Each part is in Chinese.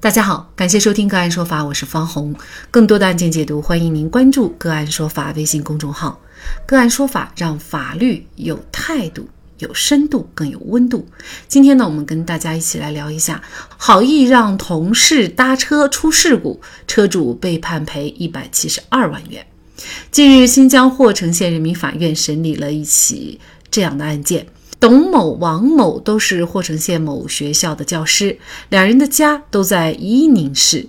大家好，感谢收听个案说法，我是方红。更多的案件解读，欢迎您关注个案说法微信公众号。个案说法让法律有态度、有深度、更有温度。今天呢，我们跟大家一起来聊一下：好意让同事搭车出事故，车主被判赔一百七十二万元。近日，新疆霍城县人民法院审理了一起这样的案件。董某、王某都是霍城县某学校的教师，两人的家都在伊宁市。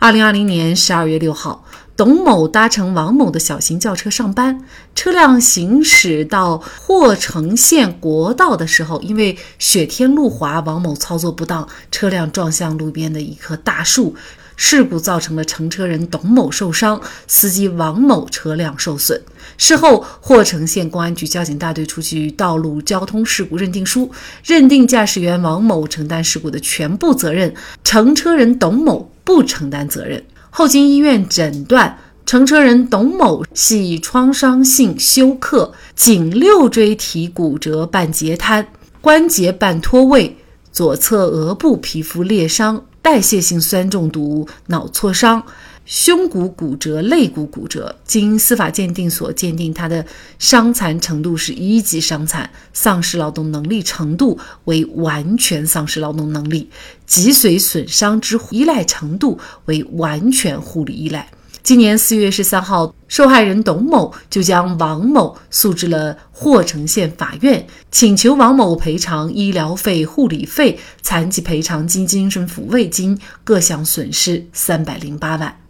二零二零年十二月六号，董某搭乘王某的小型轿车上班，车辆行驶到霍城县国道的时候，因为雪天路滑，王某操作不当，车辆撞向路边的一棵大树。事故造成了乘车人董某受伤，司机王某车辆受损。事后，霍城县公安局交警大队出具道路交通事故认定书，认定驾驶员王某承担事故的全部责任，乘车人董某不承担责任。后经医院诊断，乘车人董某系创伤性休克，颈六椎体骨折半截瘫，关节半脱位，左侧额部皮肤裂伤。代谢性酸中毒、脑挫伤、胸骨骨折、肋骨骨折，经司法鉴定所鉴定，他的伤残程度是一级伤残，丧失劳动能力程度为完全丧失劳动能力，脊髓损伤之依赖程度为完全护理依赖。今年四月十三号，受害人董某就将王某诉至了霍城县法院，请求王某赔偿医疗费、护理费、残疾赔偿金、精神抚慰金各项损失三百零八万。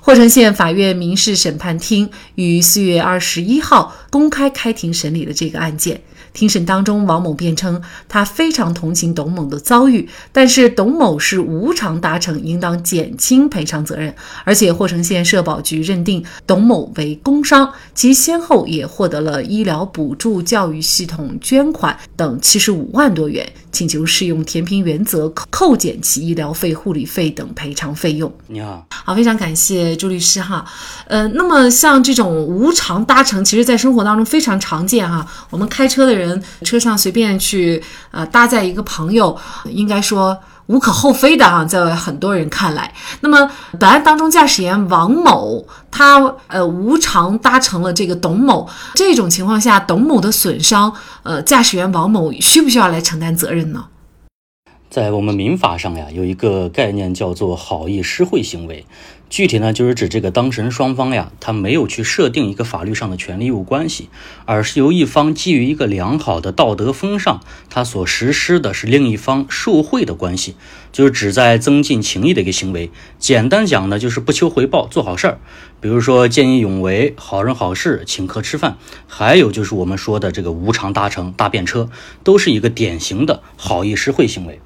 霍城县法院民事审判厅于四月二十一号公开开庭审理了这个案件。庭审当中，王某辩称他非常同情董某的遭遇，但是董某是无偿达成，应当减轻赔偿责任。而且霍城县社保局认定董某为工伤，其先后也获得了医疗补助、教育系统捐款等七十五万多元，请求适用填平原则扣减其医疗费、护理费等赔偿费用。你好，好，非常感谢朱律师哈。呃，那么像这种无偿搭乘，其实在生活当中非常常见哈。我们开车的人。车上随便去呃搭载一个朋友，应该说无可厚非的啊，在很多人看来。那么本案当中，驾驶员王某他呃无偿搭乘了这个董某，这种情况下，董某的损伤，呃，驾驶员王某需不需要来承担责任呢？在我们民法上呀，有一个概念叫做好意施惠行为。具体呢，就是指这个当事人双方呀，他没有去设定一个法律上的权利义务关系，而是由一方基于一个良好的道德风尚，他所实施的是另一方受贿的关系，就是旨在增进情谊的一个行为。简单讲呢，就是不求回报，做好事儿。比如说见义勇为、好人好事、请客吃饭，还有就是我们说的这个无偿搭乘搭便车，都是一个典型的好意施惠行为。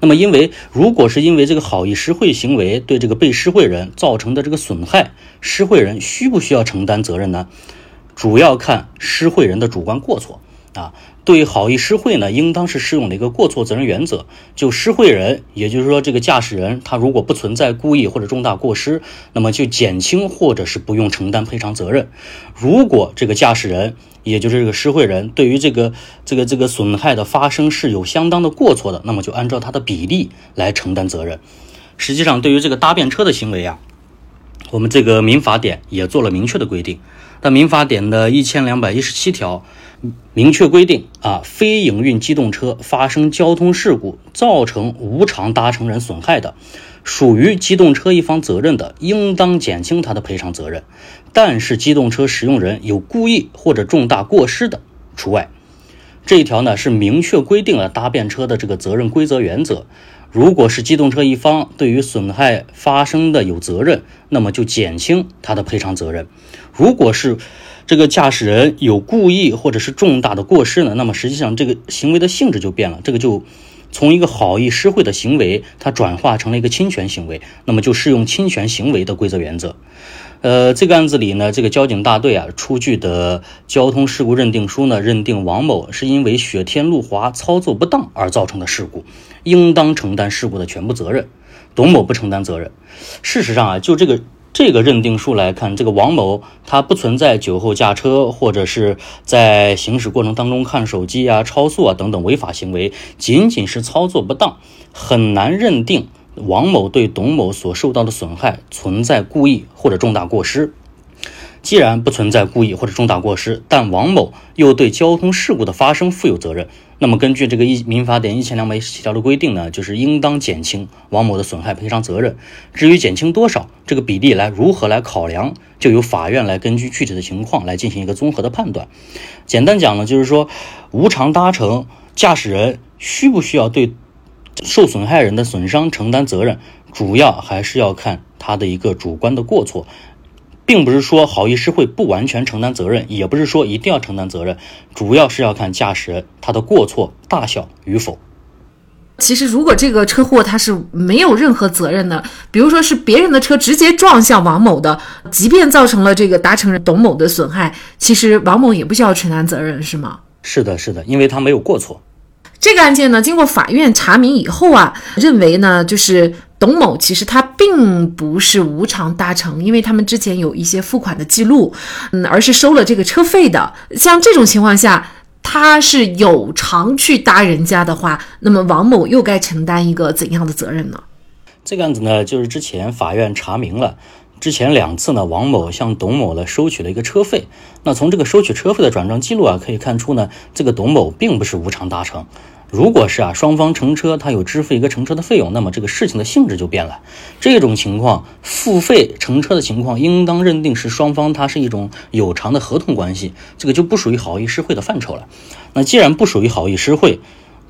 那么，因为如果是因为这个好意施惠行为对这个被施惠人造成的这个损害，施惠人需不需要承担责任呢？主要看施惠人的主观过错啊。对好意施惠呢，应当是适用的一个过错责任原则。就施惠人，也就是说这个驾驶人，他如果不存在故意或者重大过失，那么就减轻或者是不用承担赔偿责任。如果这个驾驶人，也就是这个施惠人，对于这个这个这个损害的发生是有相当的过错的，那么就按照他的比例来承担责任。实际上，对于这个搭便车的行为啊，我们这个民法典也做了明确的规定。那民法典的一千两百一十七条。明确规定啊，非营运机动车发生交通事故，造成无偿搭乘人损害的，属于机动车一方责任的，应当减轻他的赔偿责任。但是机动车使用人有故意或者重大过失的，除外。这一条呢是明确规定了搭便车的这个责任规则原则。如果是机动车一方对于损害发生的有责任，那么就减轻他的赔偿责任。如果是这个驾驶人有故意或者是重大的过失呢，那么实际上这个行为的性质就变了，这个就从一个好意施惠的行为，它转化成了一个侵权行为，那么就适用侵权行为的规则原则。呃，这个案子里呢，这个交警大队啊出具的交通事故认定书呢，认定王某是因为雪天路滑操作不当而造成的事故，应当承担事故的全部责任，董某不承担责任。事实上啊，就这个。这个认定书来看，这个王某他不存在酒后驾车或者是在行驶过程当中看手机啊、超速啊等等违法行为，仅仅是操作不当，很难认定王某对董某所受到的损害存在故意或者重大过失。既然不存在故意或者重大过失，但王某又对交通事故的发生负有责任，那么根据这个一民法典一千两百一十七条的规定呢，就是应当减轻王某的损害赔偿责任。至于减轻多少，这个比例来如何来考量，就由法院来根据具体的情况来进行一个综合的判断。简单讲呢，就是说无偿搭乘驾驶人需不需要对受损害人的损伤承担责任，主要还是要看他的一个主观的过错。并不是说好意施惠不完全承担责任，也不是说一定要承担责任，主要是要看驾驶人他的过错大小与否。其实，如果这个车祸他是没有任何责任的，比如说是别人的车直接撞向王某的，即便造成了这个达成人董某的损害，其实王某也不需要承担责任，是吗？是的，是的，因为他没有过错。这个案件呢，经过法院查明以后啊，认为呢，就是董某其实他并不是无偿搭乘，因为他们之前有一些付款的记录，嗯，而是收了这个车费的。像这种情况下，他是有偿去搭人家的话，那么王某又该承担一个怎样的责任呢？这个案子呢，就是之前法院查明了。之前两次呢，王某向董某呢收取了一个车费。那从这个收取车费的转账记录啊，可以看出呢，这个董某并不是无偿搭乘。如果是啊，双方乘车他有支付一个乘车的费用，那么这个事情的性质就变了。这种情况付费乘车的情况，应当认定是双方它是一种有偿的合同关系，这个就不属于好意施惠的范畴了。那既然不属于好意施惠，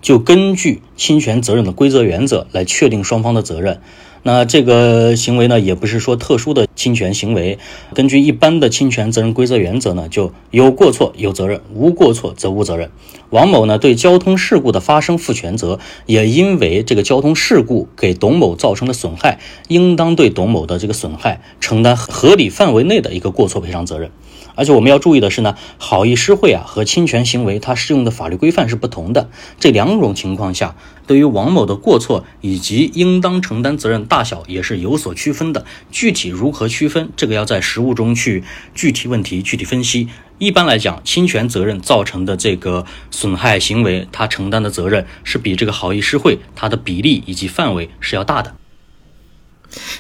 就根据侵权责任的规则原则来确定双方的责任。那这个行为呢，也不是说特殊的侵权行为。根据一般的侵权责任规则原则呢，就有过错有责任，无过错则无责任。王某呢对交通事故的发生负全责，也因为这个交通事故给董某造成的损害，应当对董某的这个损害承担合理范围内的一个过错赔偿责任。而且我们要注意的是呢，好意施惠啊和侵权行为它适用的法律规范是不同的。这两种情况下，对于王某的过错以及应当承担责任大小也是有所区分的。具体如何区分，这个要在实务中去具体问题具体分析。一般来讲，侵权责任造成的这个损害行为，它承担的责任是比这个好意施惠它的比例以及范围是要大的。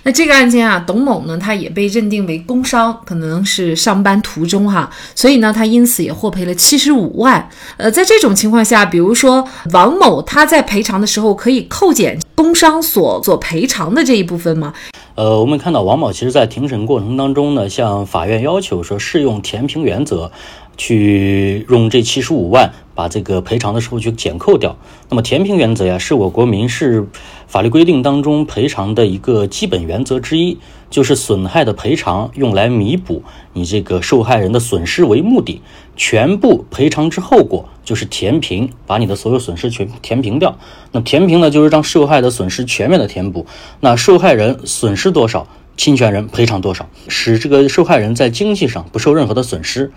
那这个案件啊，董某呢，他也被认定为工伤，可能是上班途中哈，所以呢，他因此也获赔了七十五万。呃，在这种情况下，比如说王某他在赔偿的时候可以扣减工伤所所赔偿的这一部分吗？呃，我们看到王某其实在庭审过程当中呢，向法院要求说适用填平原则。去用这七十五万把这个赔偿的时候去减扣掉。那么填平原则呀，是我国民事法律规定当中赔偿的一个基本原则之一，就是损害的赔偿用来弥补你这个受害人的损失为目的，全部赔偿之后果就是填平，把你的所有损失全填平掉。那填平呢，就是让受害的损失全面的填补。那受害人损失多少？侵权人赔偿多少，使这个受害人在经济上不受任何的损失。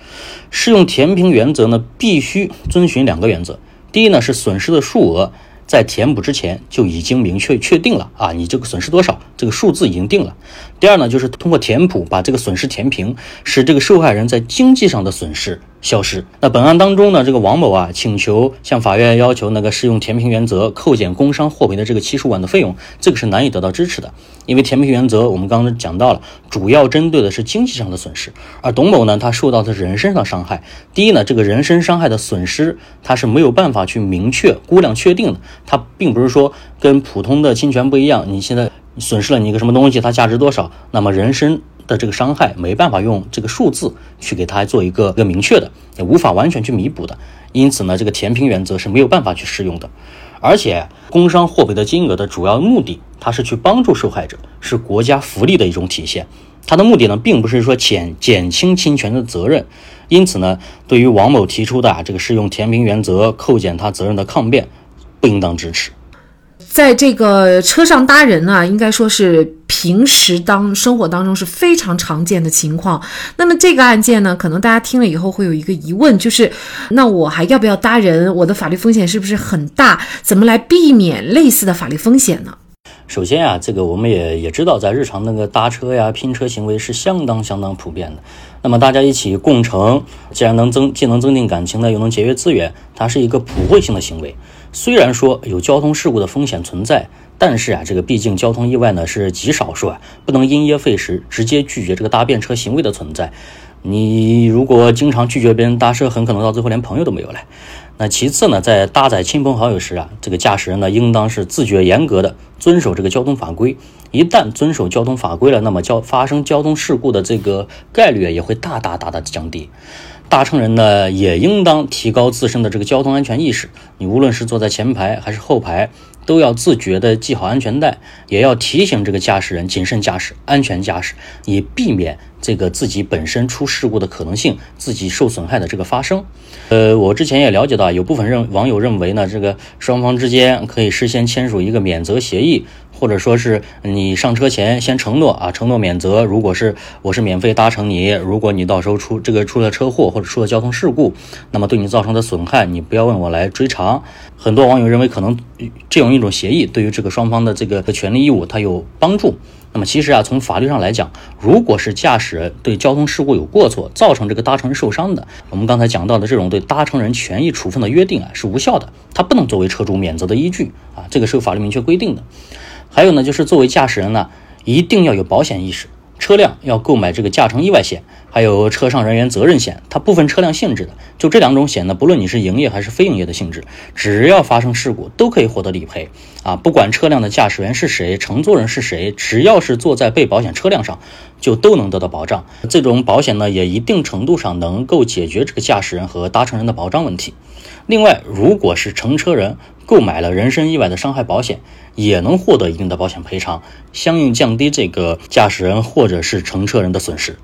适用填平原则呢，必须遵循两个原则。第一呢，是损失的数额在填补之前就已经明确确定了啊，你这个损失多少，这个数字已经定了。第二呢，就是通过填补把这个损失填平，使这个受害人在经济上的损失。消失。那本案当中呢，这个王某啊，请求向法院要求那个适用填平原则扣减工伤获赔的这个七十万的费用，这个是难以得到支持的。因为填平原则我们刚刚讲到了，主要针对的是经济上的损失，而董某呢，他受到的是人身上的伤害。第一呢，这个人身伤害的损失，他是没有办法去明确估量确定的。他并不是说跟普通的侵权不一样，你现在损失了你一个什么东西，它价值多少，那么人身。的这个伤害没办法用这个数字去给他做一个一个明确的，也无法完全去弥补的，因此呢，这个填平原则是没有办法去适用的。而且，工伤获赔的金额的主要目的，它是去帮助受害者，是国家福利的一种体现。它的目的呢，并不是说减减轻侵权的责任。因此呢，对于王某提出的啊这个适用填平原则扣减他责任的抗辩，不应当支持。在这个车上搭人呢，应该说是平时当生活当中是非常常见的情况。那么这个案件呢，可能大家听了以后会有一个疑问，就是那我还要不要搭人？我的法律风险是不是很大？怎么来避免类似的法律风险呢？首先啊，这个我们也也知道，在日常那个搭车呀、拼车行为是相当相当普遍的。那么大家一起共乘，既然能增既能增进感情呢，又能节约资源，它是一个普惠性的行为。虽然说有交通事故的风险存在，但是啊，这个毕竟交通意外呢是极少数啊，不能因噎废食，直接拒绝这个搭便车行为的存在。你如果经常拒绝别人搭车，很可能到最后连朋友都没有了。那其次呢，在搭载亲朋好友时啊，这个驾驶人呢应当是自觉严格的遵守这个交通法规。一旦遵守交通法规了，那么交发生交通事故的这个概率也会大大大大降低。搭乘人呢也应当提高自身的这个交通安全意识。你无论是坐在前排还是后排。都要自觉地系好安全带，也要提醒这个驾驶人谨慎驾驶、安全驾驶，以避免这个自己本身出事故的可能性，自己受损害的这个发生。呃，我之前也了解到，有部分认网友认为呢，这个双方之间可以事先签署一个免责协议。或者说是你上车前先承诺啊，承诺免责。如果是我是免费搭乘你，如果你到时候出这个出了车祸或者出了交通事故，那么对你造成的损害，你不要问我来追偿。很多网友认为，可能这样一种协议对于这个双方的这个权利义务它有帮助。那么其实啊，从法律上来讲，如果是驾驶人对交通事故有过错，造成这个搭乘人受伤的，我们刚才讲到的这种对搭乘人权益处分的约定啊是无效的，它不能作为车主免责的依据啊，这个是有法律明确规定的。还有呢，就是作为驾驶人呢，一定要有保险意识，车辆要购买这个驾乘意外险，还有车上人员责任险，它不分车辆性质的，就这两种险呢，不论你是营业还是非营业的性质，只要发生事故都可以获得理赔啊，不管车辆的驾驶员是谁，乘坐人是谁，只要是坐在被保险车辆上，就都能得到保障。这种保险呢，也一定程度上能够解决这个驾驶人和搭乘人的保障问题。另外，如果是乘车人购买了人身意外的伤害保险，也能获得一定的保险赔偿，相应降低这个驾驶人或者是乘车人的损失。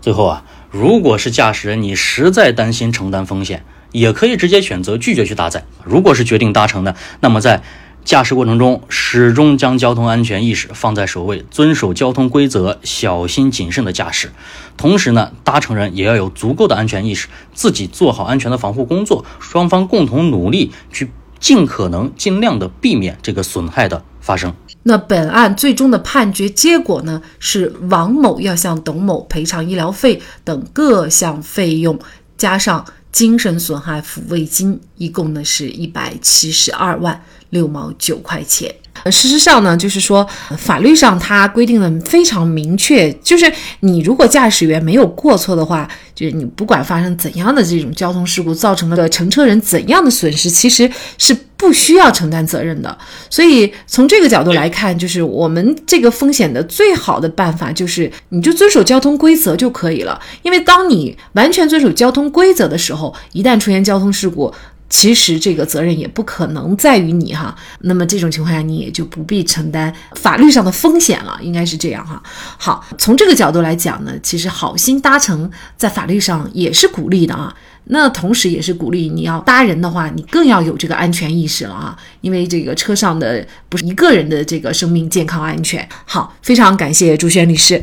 最后啊，如果是驾驶人你实在担心承担风险，也可以直接选择拒绝去搭载。如果是决定搭乘的，那么在驾驶过程中始终将交通安全意识放在首位，遵守交通规则，小心谨慎的驾驶。同时呢，搭乘人也要有足够的安全意识，自己做好安全的防护工作，双方共同努力去。尽可能尽量的避免这个损害的发生。那本案最终的判决结果呢？是王某要向董某赔偿医疗费等各项费用，加上精神损害抚慰金，一共呢是一百七十二万六毛九块钱。事实上呢，就是说法律上它规定的非常明确，就是你如果驾驶员没有过错的话，就是你不管发生怎样的这种交通事故，造成了乘车人怎样的损失，其实是不需要承担责任的。所以从这个角度来看，就是我们这个风险的最好的办法就是你就遵守交通规则就可以了。因为当你完全遵守交通规则的时候，一旦出现交通事故，其实这个责任也不可能在于你哈，那么这种情况下你也就不必承担法律上的风险了，应该是这样哈。好，从这个角度来讲呢，其实好心搭乘在法律上也是鼓励的啊。那同时也是鼓励你要搭人的话，你更要有这个安全意识了啊，因为这个车上的不是一个人的这个生命健康安全。好，非常感谢朱轩律师。